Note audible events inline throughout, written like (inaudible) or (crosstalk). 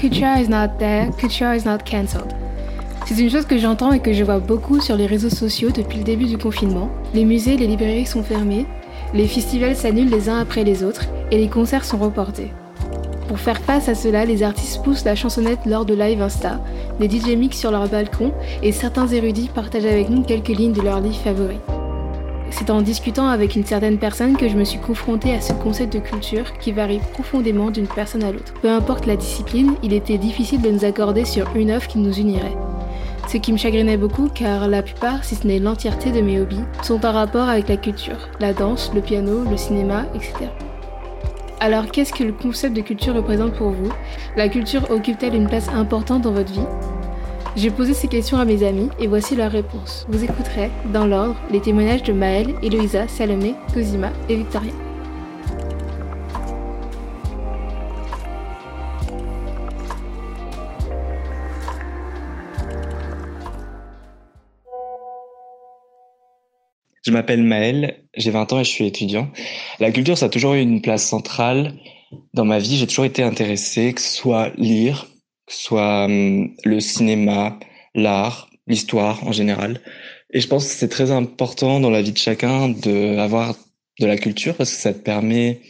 Culture is not there, culture is not cancelled. C'est une chose que j'entends et que je vois beaucoup sur les réseaux sociaux depuis le début du confinement. Les musées et les librairies sont fermés, les festivals s'annulent les uns après les autres et les concerts sont reportés. Pour faire face à cela, les artistes poussent la chansonnette lors de live Insta, des DJ mix sur leur balcon et certains érudits partagent avec nous quelques lignes de leurs livres favoris. C'est en discutant avec une certaine personne que je me suis confrontée à ce concept de culture qui varie profondément d'une personne à l'autre. Peu importe la discipline, il était difficile de nous accorder sur une œuvre qui nous unirait. Ce qui me chagrinait beaucoup car la plupart, si ce n'est l'entièreté de mes hobbies, sont en rapport avec la culture, la danse, le piano, le cinéma, etc. Alors qu'est-ce que le concept de culture représente pour vous? La culture occupe-t-elle une place importante dans votre vie? J'ai posé ces questions à mes amis et voici leurs réponses. Vous écouterez, dans l'ordre, les témoignages de Maëlle, Eloïsa, Salomé, Cosima et Victoria. Je m'appelle Maël, j'ai 20 ans et je suis étudiant. La culture, ça a toujours eu une place centrale dans ma vie. J'ai toujours été intéressé, que ce soit lire, soit hum, le cinéma, l'art, l'histoire en général. Et je pense que c'est très important dans la vie de chacun d'avoir de la culture parce que ça te permet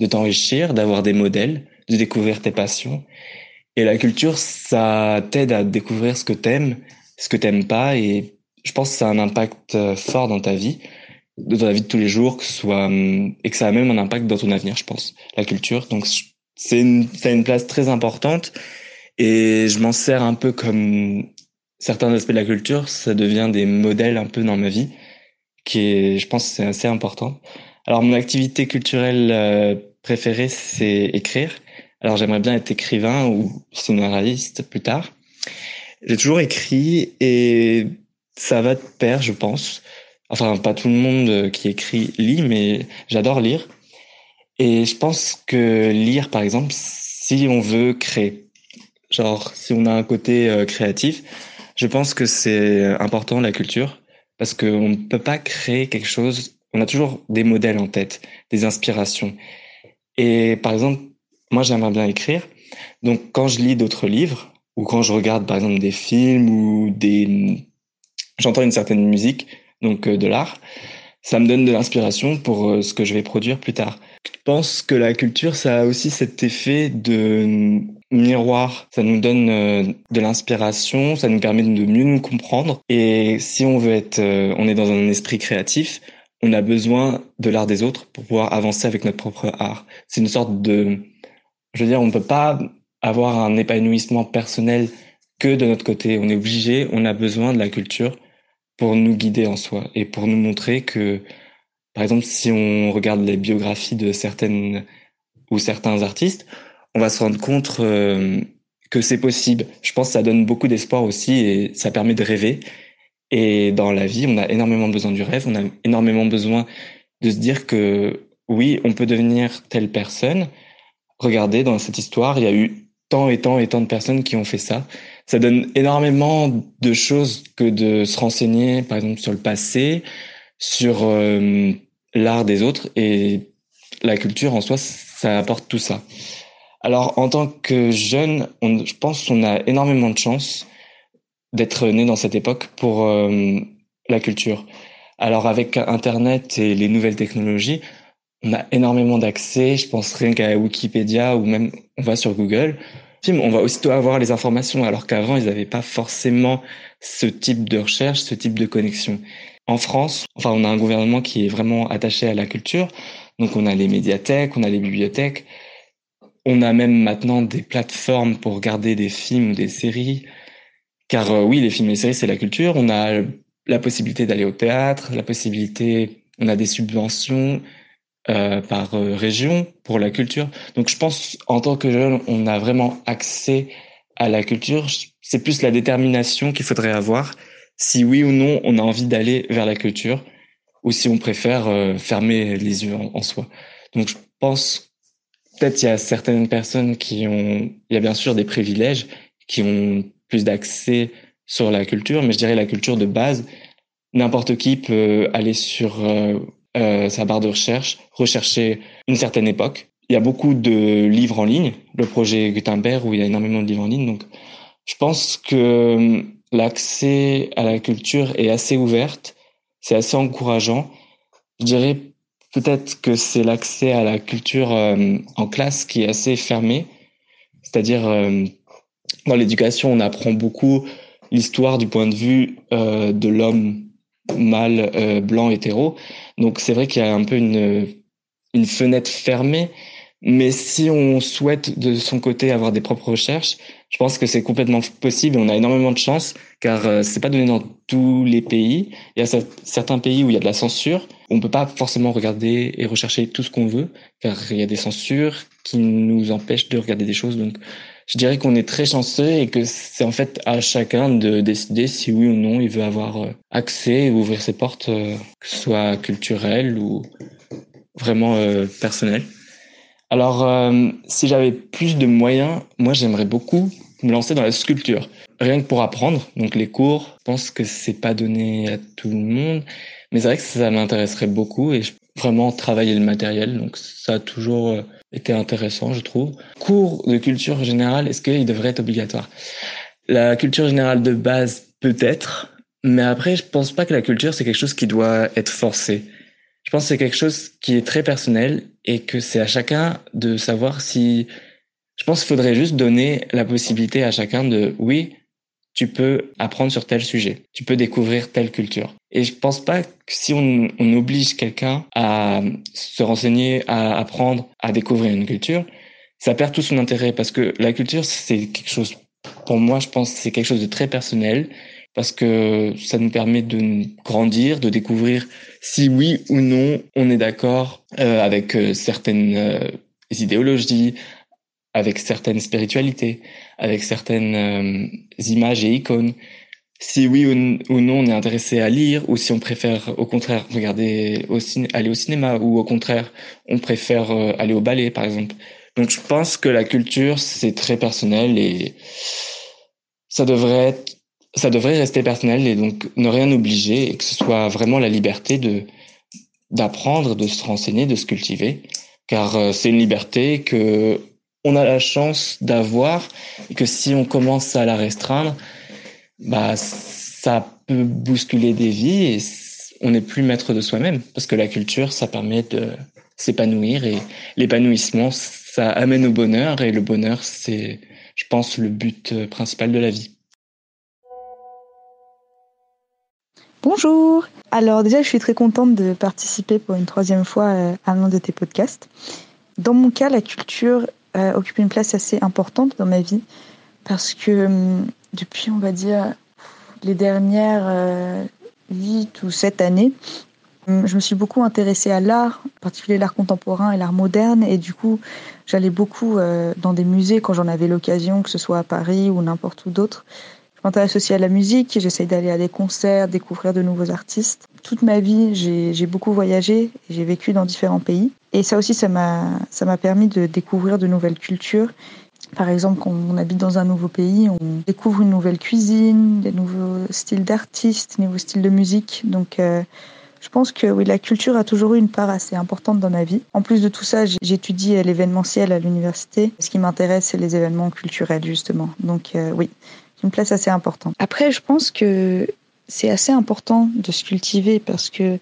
de t'enrichir, d'avoir des modèles, de découvrir tes passions. Et la culture, ça t'aide à découvrir ce que t'aimes, ce que t'aimes pas et je pense que ça a un impact euh, fort dans ta vie, dans ta vie de tous les jours, que ce soit hum, et que ça a même un impact dans ton avenir, je pense, la culture. Donc c'est une, ça a une place très importante et je m'en sers un peu comme certains aspects de la culture, ça devient des modèles un peu dans ma vie, qui est, je pense, c'est assez important. Alors mon activité culturelle euh, préférée, c'est écrire. Alors j'aimerais bien être écrivain ou scénariste plus tard. J'ai toujours écrit et ça va de pair, je pense. Enfin, pas tout le monde qui écrit lit, mais j'adore lire. Et je pense que lire, par exemple, si on veut créer, genre si on a un côté euh, créatif, je pense que c'est important la culture parce qu'on ne peut pas créer quelque chose. On a toujours des modèles en tête, des inspirations. Et par exemple, moi j'aimerais bien écrire. Donc quand je lis d'autres livres ou quand je regarde par exemple des films ou des j'entends une certaine musique, donc euh, de l'art, ça me donne de l'inspiration pour euh, ce que je vais produire plus tard. Pense que la culture, ça a aussi cet effet de miroir. Ça nous donne euh, de l'inspiration, ça nous permet de mieux nous comprendre. Et si on veut être, on est dans un esprit créatif, on a besoin de l'art des autres pour pouvoir avancer avec notre propre art. C'est une sorte de, je veux dire, on ne peut pas avoir un épanouissement personnel que de notre côté. On est obligé, on a besoin de la culture pour nous guider en soi et pour nous montrer que, par exemple, si on regarde les biographies de certaines ou certains artistes, on va se rendre compte euh, que c'est possible. Je pense que ça donne beaucoup d'espoir aussi et ça permet de rêver. Et dans la vie, on a énormément besoin du rêve, on a énormément besoin de se dire que oui, on peut devenir telle personne. Regardez, dans cette histoire, il y a eu tant et tant et tant de personnes qui ont fait ça ça donne énormément de choses que de se renseigner, par exemple, sur le passé, sur euh, l'art des autres et la culture en soi, ça apporte tout ça. Alors, en tant que jeune, on, je pense qu'on a énormément de chance d'être né dans cette époque pour euh, la culture. Alors, avec Internet et les nouvelles technologies, on a énormément d'accès. Je pense rien qu'à Wikipédia ou même on va sur Google on va aussitôt avoir les informations, alors qu'avant, ils n'avaient pas forcément ce type de recherche, ce type de connexion. En France, enfin, on a un gouvernement qui est vraiment attaché à la culture. Donc, on a les médiathèques, on a les bibliothèques. On a même maintenant des plateformes pour regarder des films ou des séries. Car euh, oui, les films et les séries, c'est la culture. On a la possibilité d'aller au théâtre, la possibilité, on a des subventions, euh, par euh, région pour la culture. Donc je pense en tant que jeune, on a vraiment accès à la culture. C'est plus la détermination qu'il faudrait avoir si oui ou non on a envie d'aller vers la culture ou si on préfère euh, fermer les yeux en, soi. Donc je pense peut-être il y a certaines personnes qui ont, il y a bien sûr des privilèges qui ont plus d'accès sur la culture, mais je dirais la culture de base. N'importe qui peut aller sur euh, sa barre de recherche, rechercher une certaine époque, il y a beaucoup de livres en ligne, le projet Gutenberg où il y a énormément de livres en ligne. Donc, je pense que l'accès à la culture est assez ouverte, c'est assez encourageant. Je dirais peut-être que c'est l'accès à la culture euh, en classe qui est assez fermé. C'est-à-dire, euh, dans l'éducation, on apprend beaucoup l'histoire du point de vue euh, de l'homme mâle, blanc, hétéro. Donc c'est vrai qu'il y a un peu une, une fenêtre fermée mais si on souhaite de son côté avoir des propres recherches, je pense que c'est complètement possible et on a énormément de chance car euh, c'est pas donné dans tous les pays. Il y a certains pays où il y a de la censure. On peut pas forcément regarder et rechercher tout ce qu'on veut car il y a des censures qui nous empêchent de regarder des choses. Donc, je dirais qu'on est très chanceux et que c'est en fait à chacun de décider si oui ou non il veut avoir euh, accès ou ouvrir ses portes, euh, que ce soit culturel ou vraiment personnel. Alors, euh, si j'avais plus de moyens, moi, j'aimerais beaucoup me lancer dans la sculpture. Rien que pour apprendre. Donc, les cours, je pense que c'est pas donné à tout le monde. Mais c'est vrai que ça m'intéresserait beaucoup et vraiment travailler le matériel. Donc, ça a toujours euh, été intéressant, je trouve. Cours de culture générale, est-ce qu'il devrait être obligatoire? La culture générale de base, peut-être. Mais après, je pense pas que la culture, c'est quelque chose qui doit être forcé. Je pense que c'est quelque chose qui est très personnel et que c'est à chacun de savoir si. Je pense qu'il faudrait juste donner la possibilité à chacun de, oui, tu peux apprendre sur tel sujet, tu peux découvrir telle culture. Et je pense pas que si on, on oblige quelqu'un à se renseigner, à apprendre, à découvrir une culture, ça perd tout son intérêt parce que la culture, c'est quelque chose, pour moi, je pense, c'est quelque chose de très personnel parce que ça nous permet de grandir, de découvrir si oui ou non on est d'accord euh, avec euh, certaines euh, idéologies, avec certaines spiritualités, avec certaines images et icônes. Si oui ou, non on est intéressé à lire, ou si on préfère au contraire regarder au aller au cinéma, ou au contraire on préfère aller au ballet par exemple. Donc je pense que la culture c'est très personnel et ça devrait être ça devrait rester personnel et donc ne rien obliger et que ce soit vraiment la liberté de d'apprendre, de se renseigner, de se cultiver, car euh, c'est une liberté que on a la chance d'avoir et que si on commence à la restreindre, bah ça peut bousculer des vies et on n'est plus maître de soi-même parce que la culture ça permet de s'épanouir et l'épanouissement ça amène au bonheur et le bonheur c'est je pense le but euh, principal de la vie. Bonjour Alors déjà, je suis très contente de participer pour une troisième fois euh, à l'un de tes podcasts. Dans mon cas, la culture euh, occupe une place assez importante dans ma vie parce que hum, depuis, on va dire, les dernières 8 euh, ou 7 années, hum, je me suis beaucoup intéressée à l'art, en particulier l'art contemporain et l'art moderne, et du coup, j'allais beaucoup dans des musées quand j'en avais l'occasion, que ce soit à Paris ou n'importe où d'autre. Je m'intéresse aussi à la musique, j'essaye d'aller à des concerts, découvrir de nouveaux artistes. Toute ma vie, j'ai beaucoup voyagé, j'ai vécu dans différents pays. Et ça aussi, ça m'a permis de découvrir de nouvelles cultures. Par exemple, quand on habite dans un nouveau pays, on découvre une nouvelle cuisine, des nouveaux styles d'artistes, des nouveaux styles de musique. Donc, euh, je pense que oui, la culture a toujours eu une part assez importante dans ma vie. En plus de tout ça, j'étudie l'événementiel à l'université. Ce qui m'intéresse, c'est les événements culturels, justement. Donc, euh, oui, une place assez importante. Après, je pense que c'est assez important de se cultiver parce que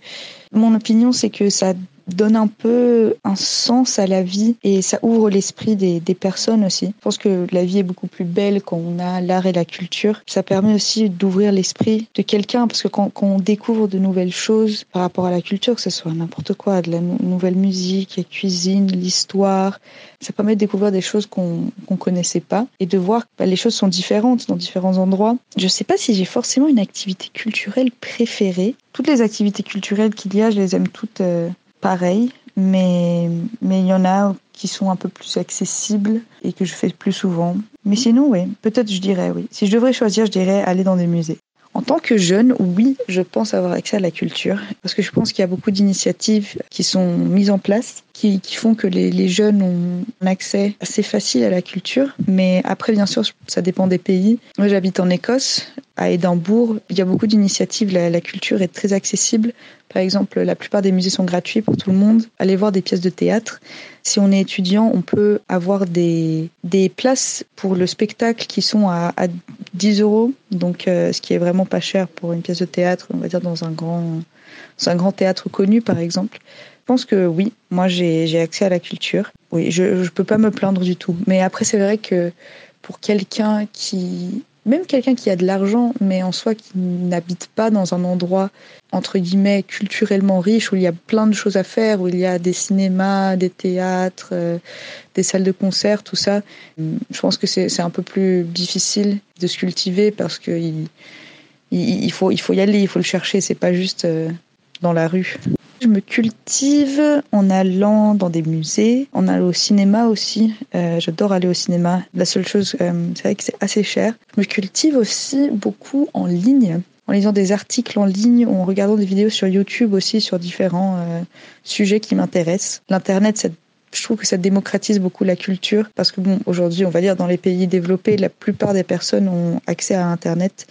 mon opinion, c'est que ça donne un peu un sens à la vie et ça ouvre l'esprit des, des, personnes aussi. Je pense que la vie est beaucoup plus belle quand on a l'art et la culture. Ça permet aussi d'ouvrir l'esprit de quelqu'un parce que quand, quand, on découvre de nouvelles choses par rapport à la culture, que ce soit n'importe quoi, de la nouvelle musique, la cuisine, l'histoire, ça permet de découvrir des choses qu'on qu'on connaissait pas et de voir que bah, les choses sont différentes dans différents endroits. Je sais pas si j'ai forcément une activité culturelle préférée. Toutes les activités culturelles qu'il y a, je les aime toutes. Euh, pareil, mais mais il y en a qui sont un peu plus accessibles et que je fais plus souvent. Mais sinon, oui, peut-être je dirais oui. Si je devrais choisir, je dirais aller dans des musées. En tant que jeune, oui, je pense avoir accès à la culture, parce que je pense qu'il y a beaucoup d'initiatives qui sont mises en place, qui, font que les, jeunes ont un accès assez facile à la culture. Mais après, bien sûr, ça dépend des pays. Moi, j'habite en Écosse, à Édimbourg, il y a beaucoup d'initiatives. La, culture est très accessible. Par exemple, la plupart des musées sont gratuits pour tout le monde. Allez voir des pièces de théâtre. Si on est étudiant, on peut avoir des, des places pour le spectacle qui sont à, à 10 euros, donc euh, ce qui est vraiment pas cher pour une pièce de théâtre, on va dire dans un grand, dans un grand théâtre connu par exemple. Je pense que oui, moi j'ai accès à la culture. Oui, je ne peux pas me plaindre du tout. Mais après, c'est vrai que pour quelqu'un qui même quelqu'un qui a de l'argent, mais en soi qui n'habite pas dans un endroit entre guillemets culturellement riche où il y a plein de choses à faire, où il y a des cinémas, des théâtres, euh, des salles de concert, tout ça. Je pense que c'est un peu plus difficile de se cultiver parce que il, il, faut il faut y aller, il faut le chercher. C'est pas juste euh, dans la rue. Je me cultive en allant dans des musées, en allant au cinéma aussi. Euh, j'adore aller au cinéma. La seule chose, euh, c'est vrai que c'est assez cher. Je me cultive aussi beaucoup en ligne, en lisant des articles en ligne, en regardant des vidéos sur YouTube aussi sur différents euh, sujets qui m'intéressent. L'internet, je trouve que ça démocratise beaucoup la culture parce que bon, aujourd'hui, on va dire dans les pays développés, la plupart des personnes ont accès à Internet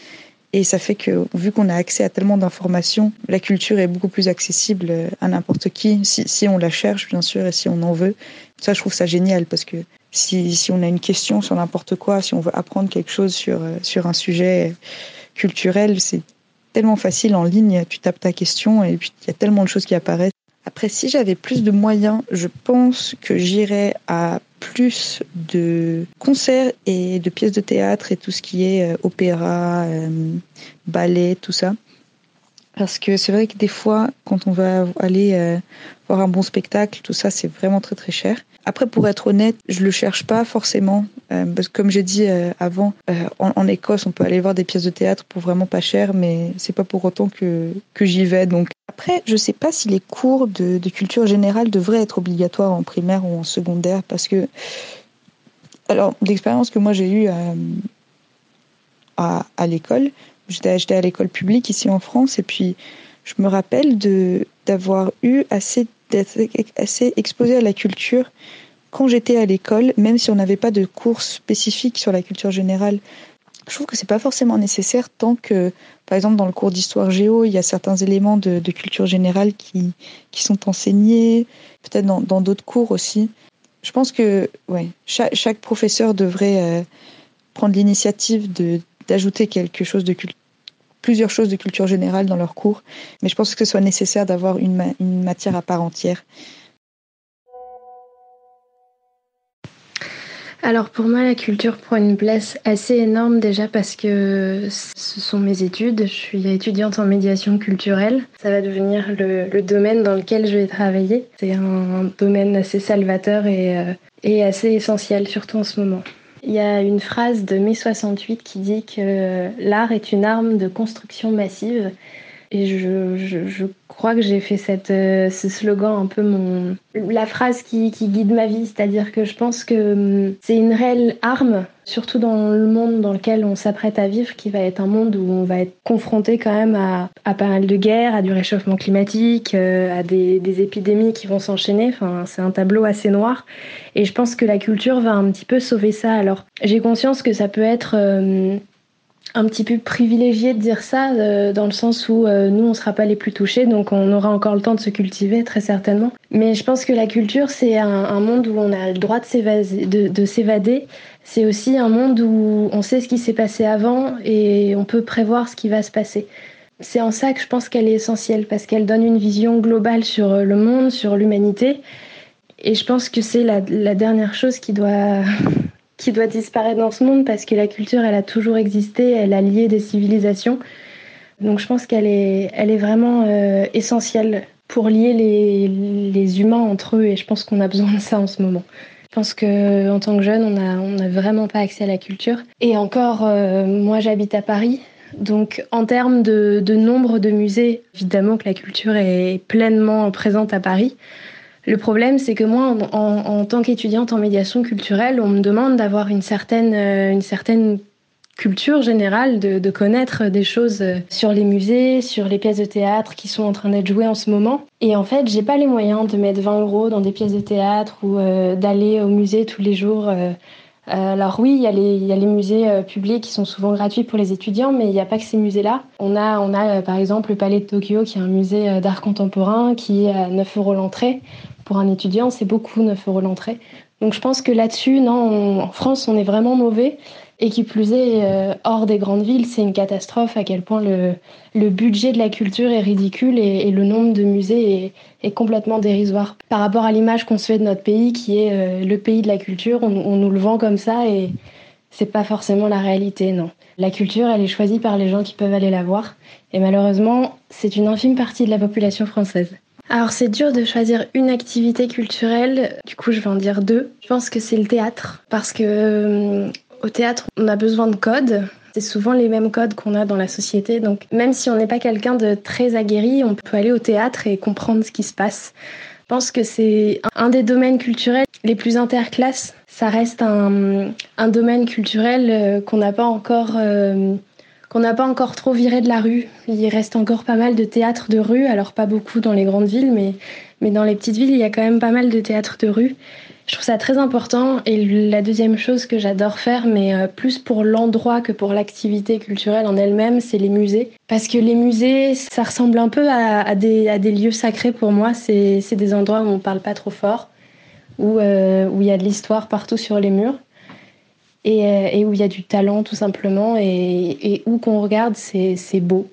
et ça fait que, vu qu'on a accès à tellement d'informations, la culture est beaucoup plus accessible à n'importe qui, si, on la cherche, bien sûr, et si on en veut. Ça, je trouve ça génial parce que si, si on a une question sur n'importe quoi, si on veut apprendre quelque chose sur, sur un sujet culturel, c'est tellement facile en ligne. Tu tapes ta question et puis il y a tellement de choses qui apparaissent. Après, si j'avais plus de moyens, je pense que j'irais à plus de concerts et de pièces de théâtre et tout ce qui est euh, opéra, euh, ballet, tout ça. Parce que c'est vrai que des fois, quand on va aller euh, voir un bon spectacle, tout ça, c'est vraiment très très cher. Après, pour être honnête, je le cherche pas forcément, parce que comme j'ai dit avant, en, Écosse, on peut aller voir des pièces de théâtre pour vraiment pas cher, mais c'est pas pour autant que que j'y vais. Donc après, je sais pas si les cours de, culture générale devraient être obligatoires en primaire ou en secondaire, parce que alors l'expérience que moi j'ai eue à, à l'école, J'étais à l'école publique ici en France et puis je me rappelle de d'avoir eu assez assez exposé à la culture quand j'étais à l'école, même si on n'avait pas de cours spécifiques sur la culture générale. Je trouve que c'est pas forcément nécessaire tant que, par exemple, dans le cours d'histoire géo, il y a certains éléments de, de culture générale qui, qui sont enseignés, peut-être dans d'autres cours aussi. Je pense que ouais, chaque, chaque professeur devrait euh, prendre l'initiative de d'ajouter quelque chose de plusieurs choses de culture générale dans leurs cours, mais je pense que ce soit nécessaire d'avoir une, matière à part entière. Alors pour moi, la culture prend une place assez énorme déjà parce que ce sont mes études. Je suis étudiante en médiation culturelle. Ça va devenir le, domaine dans lequel je vais travailler. C'est un, domaine assez salvateur euh, et assez essentiel, surtout en ce moment. Il y a une phrase de mai 68 qui dit que l'art est une arme de construction massive. Et je, crois que j'ai fait euh, ce slogan un peu mon. la phrase qui, guide ma vie. C'est-à-dire que je pense que hum, c'est une réelle arme, surtout dans le monde dans lequel on s'apprête à vivre, qui va être un monde où on va être confronté quand même à, pas mal de guerres, à du réchauffement climatique, euh, à des, épidémies qui vont s'enchaîner. Enfin, c'est un tableau assez noir. Et je pense que la culture va un petit peu sauver ça. Alors, j'ai conscience que ça peut être. Euh, un petit peu privilégié de dire ça, euh, dans le sens où euh, nous, on ne sera pas les plus touchés, donc on aura encore le temps de se cultiver, très certainement. Mais je pense que la culture, c'est un, monde où on a le droit de s'évader. C'est aussi un monde où on sait ce qui s'est passé avant et on peut prévoir ce qui va se passer. C'est en ça que je pense qu'elle est essentielle, parce qu'elle donne une vision globale sur le monde, sur l'humanité. Et je pense que c'est la, la dernière chose qui doit qui doit disparaître dans ce monde parce que la culture, elle a toujours existé, elle a lié des civilisations. Donc je pense qu'elle est, elle est vraiment euh, essentielle pour lier les, humains entre eux et je pense qu'on a besoin de ça en ce moment. Je pense que en tant que jeune, on n'a on a vraiment pas accès à la culture. Et encore, euh, moi j'habite à Paris, donc en termes de nombre de musées, évidemment que la culture est pleinement présente à Paris. Le problème, c'est que moi, en, tant qu'étudiante en médiation culturelle, on me demande d'avoir une certaine, euh, culture générale, de, connaître des choses sur les musées, sur les pièces de théâtre qui sont en train d'être jouées en ce moment. Et en fait, j'ai pas les moyens de mettre 20 euros dans des pièces de théâtre ou euh, d'aller au musée tous les jours. Euh, alors oui, il y, a les, il y a les musées publics qui sont souvent gratuits pour les étudiants, mais il n'y a pas que ces musées-là. On a, on a par exemple le Palais de Tokyo, qui est un musée d'art contemporain, qui est à 9 euros l'entrée. Pour un étudiant, c'est beaucoup 9 euros l'entrée. Donc je pense que là-dessus, non, en France, on est vraiment mauvais. Et qui plus est, euh, hors des grandes villes, c'est une catastrophe à quel point le, le, budget de la culture est ridicule et, le nombre de musées est, est, complètement dérisoire. Par rapport à l'image qu'on se fait de notre pays, qui est euh, le pays de la culture, on, on, nous le vend comme ça et c'est pas forcément la réalité, non. La culture, elle est choisie par les gens qui peuvent aller la voir. Et malheureusement, c'est une infime partie de la population française. Alors c'est dur de choisir une activité culturelle, du coup je vais en dire deux. Je pense que c'est le théâtre, parce que euh, au théâtre on a besoin de codes, c'est souvent les mêmes codes qu'on a dans la société, donc même si on n'est pas quelqu'un de très aguerri, on peut aller au théâtre et comprendre ce qui se passe. Je pense que c'est un des domaines culturels les plus interclasses. Ça reste un, un domaine culturel euh, qu'on n'a pas encore... Euh, qu'on n'a pas encore trop viré de la rue. Il reste encore pas mal de théâtres de rue, alors pas beaucoup dans les grandes villes, mais, mais dans les petites villes, il y a quand même pas mal de théâtres de rue. Je trouve ça très important. Et la deuxième chose que j'adore faire, mais euh, plus pour l'endroit que pour l'activité culturelle en elle-même, c'est les musées. Parce que les musées, ça ressemble un peu à, des, à des, lieux sacrés pour moi. C'est des endroits où on parle pas trop fort, où, euh, où il y a de l'histoire partout sur les murs. Euh, et, où il y a du talent tout simplement et, où qu'on regarde c'est beau.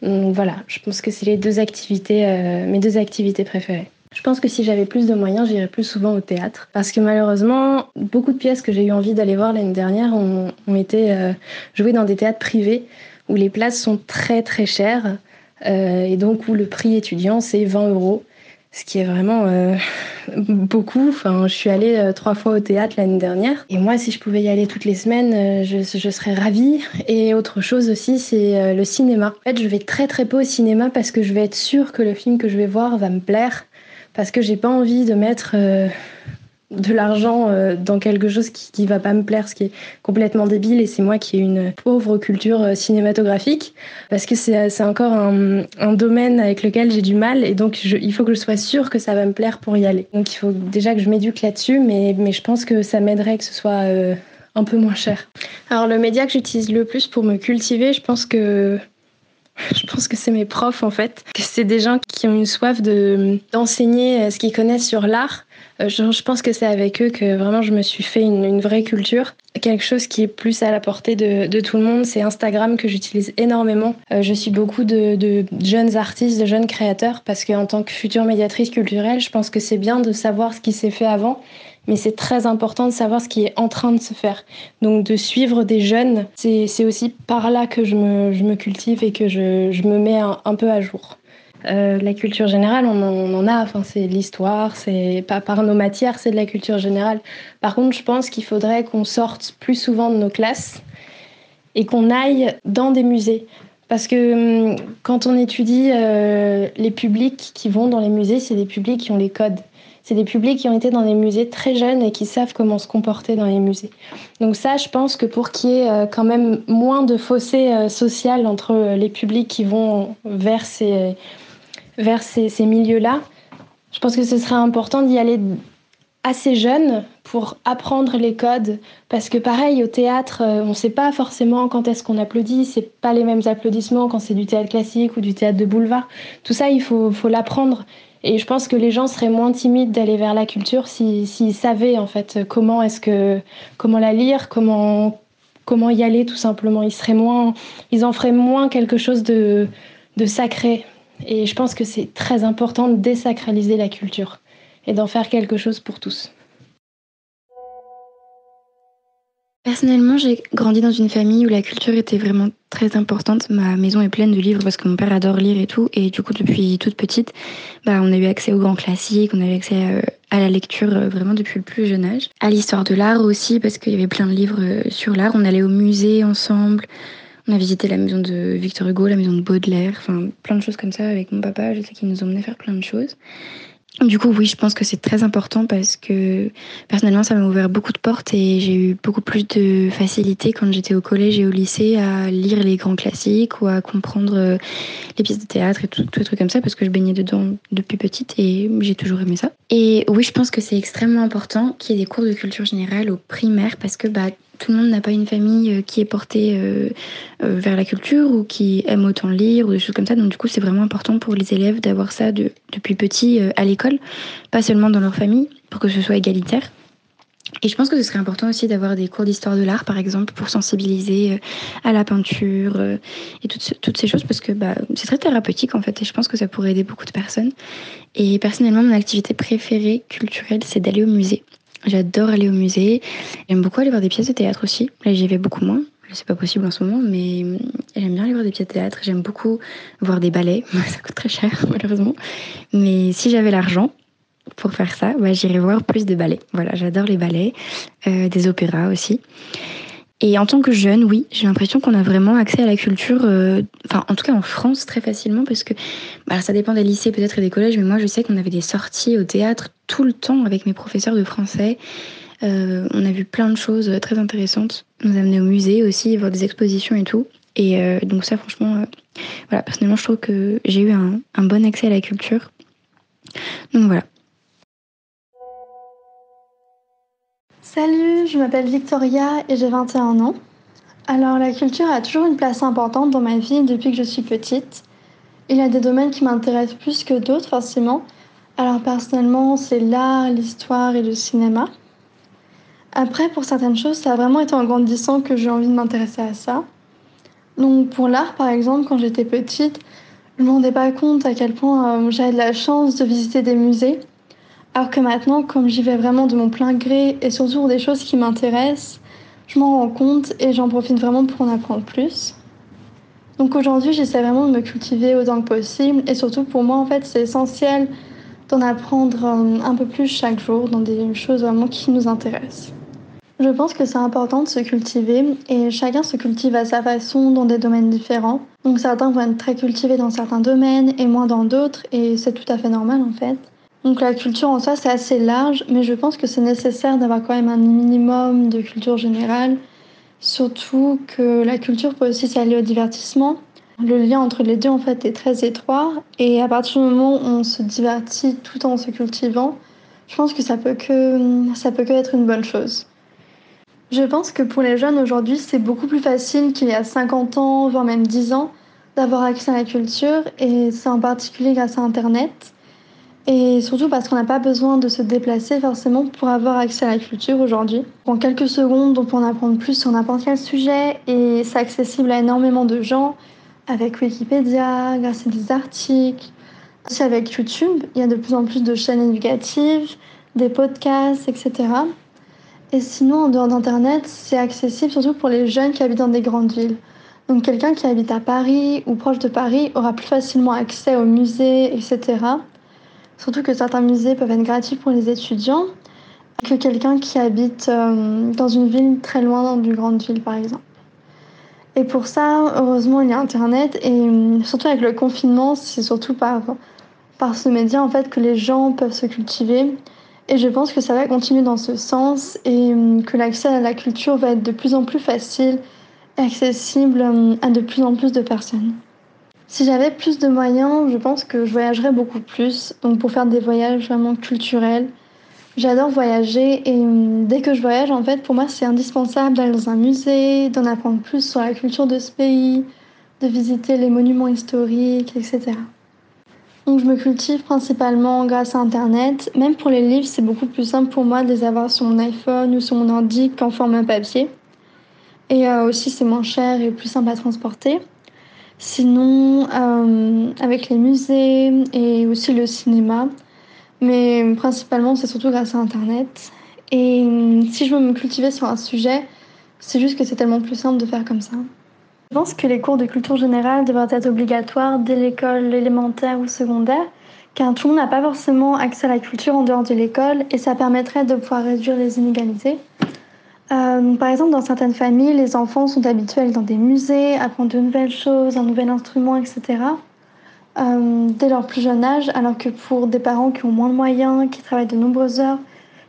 Donc voilà, je pense que c'est les deux activités, euh, mes deux activités préférées. Je pense que si j'avais plus de moyens, j'irais plus souvent au théâtre. Parce que malheureusement, beaucoup de pièces que j'ai eu envie d'aller voir l'année dernière ont, été euh, jouées dans des théâtres privés où les places sont très très chères et donc où le prix étudiant c'est 20 euros ce qui est vraiment euh, (laughs) beaucoup. Enfin, je suis allée euh, trois fois au théâtre l'année dernière. Et moi, si je pouvais y aller toutes les semaines, euh, je, je, serais ravie. Et autre chose aussi, c'est le cinéma. En fait, je vais très très peu au cinéma parce que je vais être sûre que le film que je vais voir va me plaire. Parce que j'ai pas envie de mettre de l'argent euh, dans quelque chose qui, qui va pas me plaire, ce qui est complètement débile. Et c'est moi qui ai une pauvre culture euh, cinématographique, parce que c'est encore un, domaine avec lequel j'ai du mal. Et donc, il faut que je sois sûre que ça va me plaire pour y aller. Donc, il faut déjà que je m'éduque là-dessus, mais, mais je pense que ça m'aiderait que ce soit euh, un peu moins cher. Alors, le média que j'utilise le plus pour me cultiver, je pense que (laughs) je pense que c'est mes profs en fait, que c'est des gens qui ont une soif de d'enseigner ce qu'ils connaissent sur l'art euh, je, pense que c'est avec eux que vraiment je me suis fait une, vraie culture. Quelque chose qui est plus à la portée de, tout le monde, c'est Instagram que j'utilise énormément. Euh, je suis beaucoup de, jeunes artistes, de jeunes créateurs, parce qu'en tant que future médiatrice culturelle, je pense que c'est bien de savoir ce qui s'est fait avant, mais c'est très important de savoir ce qui est en train de se faire. Donc de suivre des jeunes, c'est aussi par là que je me, cultive et que je, me mets un peu à jour. Euh, la culture générale, on en, a, enfin, c'est l'histoire, c'est pas par nos matières, c'est de la culture générale. Par contre, je pense qu'il faudrait qu'on sorte plus souvent de nos classes et qu'on aille dans des musées. Parce que hum, quand on étudie euh, les publics qui vont dans les musées, c'est des publics qui ont les codes. C'est des publics qui ont été dans des musées très jeunes et qui savent comment se comporter dans les musées. Donc ça, je pense que pour qu'il y ait euh, quand même moins de fossé social entre les publics qui vont vers ces vers ces, milieux-là. Je pense que ce serait important d'y aller assez jeune pour apprendre les codes. Parce que pareil au théâtre euh, on ne sait pas forcément quand est-ce qu'on applaudit. C'est pas les mêmes applaudissements quand c'est du théâtre classique ou du théâtre de boulevard. Tout ça il faut, faut l'apprendre. Et je pense que les gens seraient moins timides d'aller vers la culture s'ils savaient en fait comment est-ce que comment la lire comment comment y aller tout simplement. Ils seraient moins ils en feraient moins quelque chose de de sacré et je pense que c'est très important de désacraliser la culture et d'en faire quelque chose pour tous. Personnellement, j'ai grandi dans une famille où la culture était vraiment très importante. Ma maison est pleine de livres parce que mon père adore lire et tout. Et du coup, depuis toute petite, bah, on a eu accès aux grands classiques, on a eu accès euh, à, la lecture euh, vraiment depuis le plus jeune âge. À l'histoire de l'art aussi, parce qu'il y avait plein de livres euh, sur l'art. On allait au musée ensemble. On a visité la maison de Victor Hugo, la maison de Baudelaire, enfin plein de choses comme ça avec mon papa. Je sais qu'il nous emmenait faire plein de choses. Du coup, oui, je pense que c'est très important parce que personnellement, ça m'a ouvert beaucoup de portes et j'ai eu beaucoup plus de facilité quand j'étais au collège et au lycée à lire les grands classiques ou à comprendre euh, les pièces de théâtre et tout, tout les trucs comme ça parce que je baignais dedans depuis petite et j'ai toujours aimé ça. Et oui, je pense que c'est extrêmement important qu'il y ait des cours de culture générale au primaire parce que bah, tout le monde n'a pas une famille euh, qui est portée euh, euh, vers la culture ou qui aime autant lire ou des choses comme ça. Donc du coup, c'est vraiment important pour les élèves d'avoir ça depuis petit à l'école, pas seulement dans leur famille, pour que ce soit égalitaire. Et je pense que ce serait important aussi d'avoir des cours d'histoire de l'art, par exemple, pour sensibiliser à la peinture et toutes, ces choses, parce que bah, c'est très thérapeutique en fait, et je pense que ça pourrait aider beaucoup de personnes. Et personnellement, mon activité préférée culturelle, c'est d'aller au musée. J'adore aller au musée. J'aime beaucoup aller voir des pièces de théâtre aussi. Là, j'y vais beaucoup moins. C'est pas possible en ce moment, mais j'aime bien aller voir des pièces de théâtre. J'aime beaucoup voir des ballets. (laughs) Ça coûte très cher, (laughs) malheureusement. Mais si j'avais l'argent pour faire ça, bah, j'irais voir plus de ballets. Voilà, j'adore les ballets, euh, des opéras aussi. Et en tant que jeune, oui, j'ai l'impression qu'on a vraiment accès à la culture, euh, enfin en tout cas en France très facilement parce que bah, ça dépend des lycées peut-être et des collèges, mais moi je sais qu'on avait des sorties au théâtre tout le temps avec mes professeurs de français. Euh, on a vu plein de choses très intéressantes. On nous a amenés au musée aussi, voir des expositions et tout. Et euh, donc ça franchement, voilà, personnellement je trouve que j'ai eu un, un bon accès à la culture. Donc voilà. Salut, je m'appelle Victoria et j'ai 21 ans. Alors la culture a toujours une place importante dans ma vie depuis que je suis petite. Il y a des domaines qui m'intéressent plus que d'autres forcément. Alors personnellement, c'est l'art, l'histoire et le cinéma. Après, pour certaines choses, ça a vraiment été en grandissant que j'ai envie de m'intéresser à ça. Donc pour l'art, par exemple, quand j'étais petite, je ne me rendais pas compte à quel point euh, j'avais de la chance de visiter des musées alors que maintenant, comme j'y vais vraiment de mon plein gré et surtout des choses qui m'intéressent, je m'en rends compte et j'en profite vraiment pour en apprendre plus. Donc aujourd'hui, j'essaie vraiment de me cultiver autant que possible et surtout pour moi, en fait, c'est essentiel d'en apprendre euh, un peu plus chaque jour dans des choses vraiment qui nous intéressent. Je pense que c'est important de se cultiver et chacun se cultive à sa façon dans des domaines différents. Donc certains vont être très cultivés dans certains domaines et moins dans d'autres et c'est tout à fait normal en fait. Donc la culture en soi, c'est assez large, mais je pense que c'est nécessaire d'avoir quand même un minimum de culture générale, surtout que la culture peut aussi s'allier au divertissement. Le lien entre les deux, en fait, est très étroit, et à partir du moment où on se divertit tout en se cultivant, je pense que ça peut que, ça peut que être une bonne chose. Je pense que pour les jeunes aujourd'hui, c'est beaucoup plus facile qu'il y a 50 ans, voire même 10 ans, d'avoir accès à la culture, et c'est en particulier grâce à Internet. Et surtout parce qu'on n'a pas besoin de se déplacer forcément pour avoir accès à la culture aujourd'hui. En quelques secondes, on peut en apprendre plus sur n'importe quel sujet et c'est accessible à énormément de gens avec Wikipédia, grâce à des articles. Aussi avec YouTube, il y a de plus en plus de chaînes éducatives, des podcasts, etc. Et sinon, en dehors d'Internet, c'est accessible surtout pour les jeunes qui habitent dans des grandes villes. Donc quelqu'un qui habite à Paris ou proche de Paris aura plus facilement accès aux musées, etc. Surtout que certains musées peuvent être gratuits pour les étudiants que quelqu'un qui habite euh, dans une ville très loin d'une grande ville, par exemple. Et pour ça, heureusement, il y a Internet. Et euh, surtout avec le confinement, c'est surtout par, par ce média en fait, que les gens peuvent se cultiver. Et je pense que ça va continuer dans ce sens et euh, que l'accès à la culture va être de plus en plus facile et accessible à de plus en plus de personnes. Si j'avais plus de moyens, je pense que je voyagerais beaucoup plus. Donc pour faire des voyages vraiment culturels. J'adore voyager et hum, dès que je voyage, en fait, pour moi, c'est indispensable d'aller dans un musée, d'en apprendre plus sur la culture de ce pays, de visiter les monuments historiques, etc. Donc je me cultive principalement grâce à Internet. Même pour les livres, c'est beaucoup plus simple pour moi de les avoir sur mon iPhone ou sur mon ordi qu'en format papier. Et euh, aussi, c'est moins cher et plus simple à transporter. Sinon, euh, avec les musées et aussi le cinéma. Mais principalement, c'est surtout grâce à Internet. Et euh, si je veux me cultiver sur un sujet, c'est juste que c'est tellement plus simple de faire comme ça. Je pense que les cours de culture générale devraient être obligatoires dès l'école élémentaire ou secondaire, car tout le monde n'a pas forcément accès à la culture en dehors de l'école et ça permettrait de pouvoir réduire les inégalités. Euh, par exemple, dans certaines familles, les enfants sont aller dans des musées, apprendre de nouvelles choses, un nouvel instrument, etc. euh, dès leur plus jeune âge, alors que pour des parents qui ont moins de moyens, qui travaillent de nombreuses heures,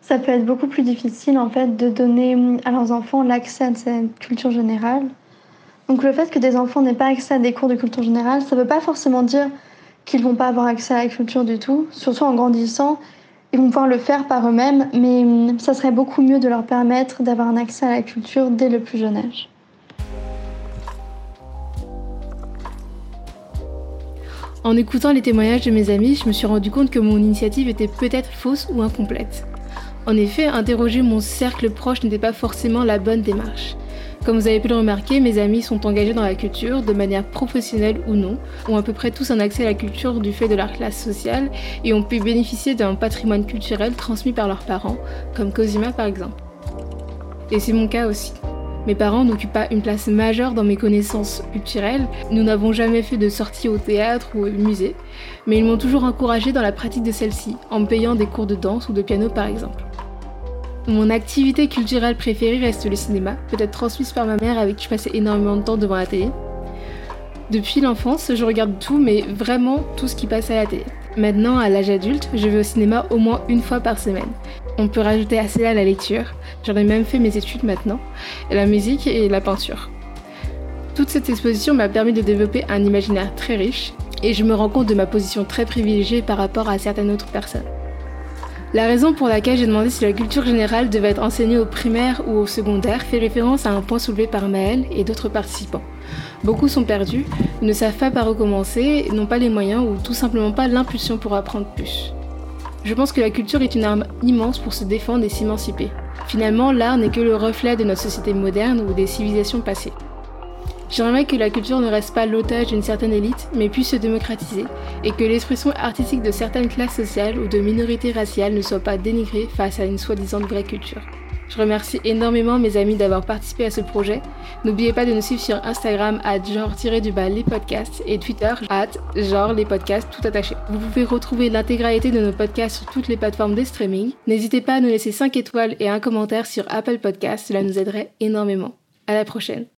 ça peut être beaucoup plus difficile en fait de donner à leurs enfants l'accès à cette culture générale. Donc le fait que des enfants n'aient pas accès à des cours de culture générale, ça ne veut pas forcément dire qu'ils vont pas avoir accès à la culture du tout. Surtout en grandissant, ils vont pouvoir le faire par eux-mêmes, mais hum, ça serait beaucoup mieux de leur permettre d'avoir un accès à la culture dès le plus jeune âge. En écoutant les témoignages de mes amis, je me suis rendu compte que mon initiative était peut-être fausse ou incomplète. En effet, interroger mon cercle proche n'était pas forcément la bonne démarche. Comme vous avez pu le remarquer, mes amis sont engagés dans la culture, de manière professionnelle ou non, ont à peu près tous un accès à la culture du fait de leur classe sociale et ont pu bénéficier d'un patrimoine culturel transmis par leurs parents, comme Cosima par exemple. Et c'est mon cas aussi. Mes parents n'occupent pas une place majeure dans mes connaissances culturelles, nous n'avons jamais fait de sortie au théâtre ou au musée, mais ils m'ont toujours encouragé dans la pratique de celle-ci, en me payant des cours de danse ou de piano par exemple. Mon activité culturelle préférée reste le cinéma, peut-être transmise par ma mère avec qui je passais énormément de temps devant la télé. Depuis l'enfance, je regarde tout, mais vraiment tout ce qui passe à la télé. Maintenant, à l'âge adulte, je vais au cinéma au moins une fois par semaine. On peut rajouter à cela la lecture, j'en ai même fait mes études maintenant, et la musique et la peinture. Toute cette exposition m'a permis de développer un imaginaire très riche, et je me rends compte de ma position très privilégiée par rapport à certaines autres personnes. La raison pour laquelle j'ai demandé si la culture générale devait être enseignée au primaire ou au secondaire fait référence à un point soulevé par Maël et d'autres participants. Beaucoup sont perdus, ne savent pas par recommencer, n'ont pas les moyens ou tout simplement pas l'impulsion pour apprendre plus. Je pense que la culture est une arme immense pour se défendre et s'émanciper. Finalement, l'art n'est que le reflet de notre société moderne ou des civilisations passées. J'aimerais que la culture ne reste pas l'otage d'une certaine élite, mais puisse se démocratiser, et que l'expression artistique de certaines classes sociales ou de minorités raciales ne soit pas dénigrée face à une soi-disant vraie culture. Je remercie énormément mes amis d'avoir participé à ce projet. N'oubliez pas de nous suivre sur Instagram à genre-du-bas les podcasts et Twitter at genre les podcasts tout attaché. Vous pouvez retrouver l'intégralité de nos podcasts sur toutes les plateformes de streaming. N'hésitez pas à nous laisser 5 étoiles et un commentaire sur Apple Podcasts, cela nous aiderait énormément. À la prochaine.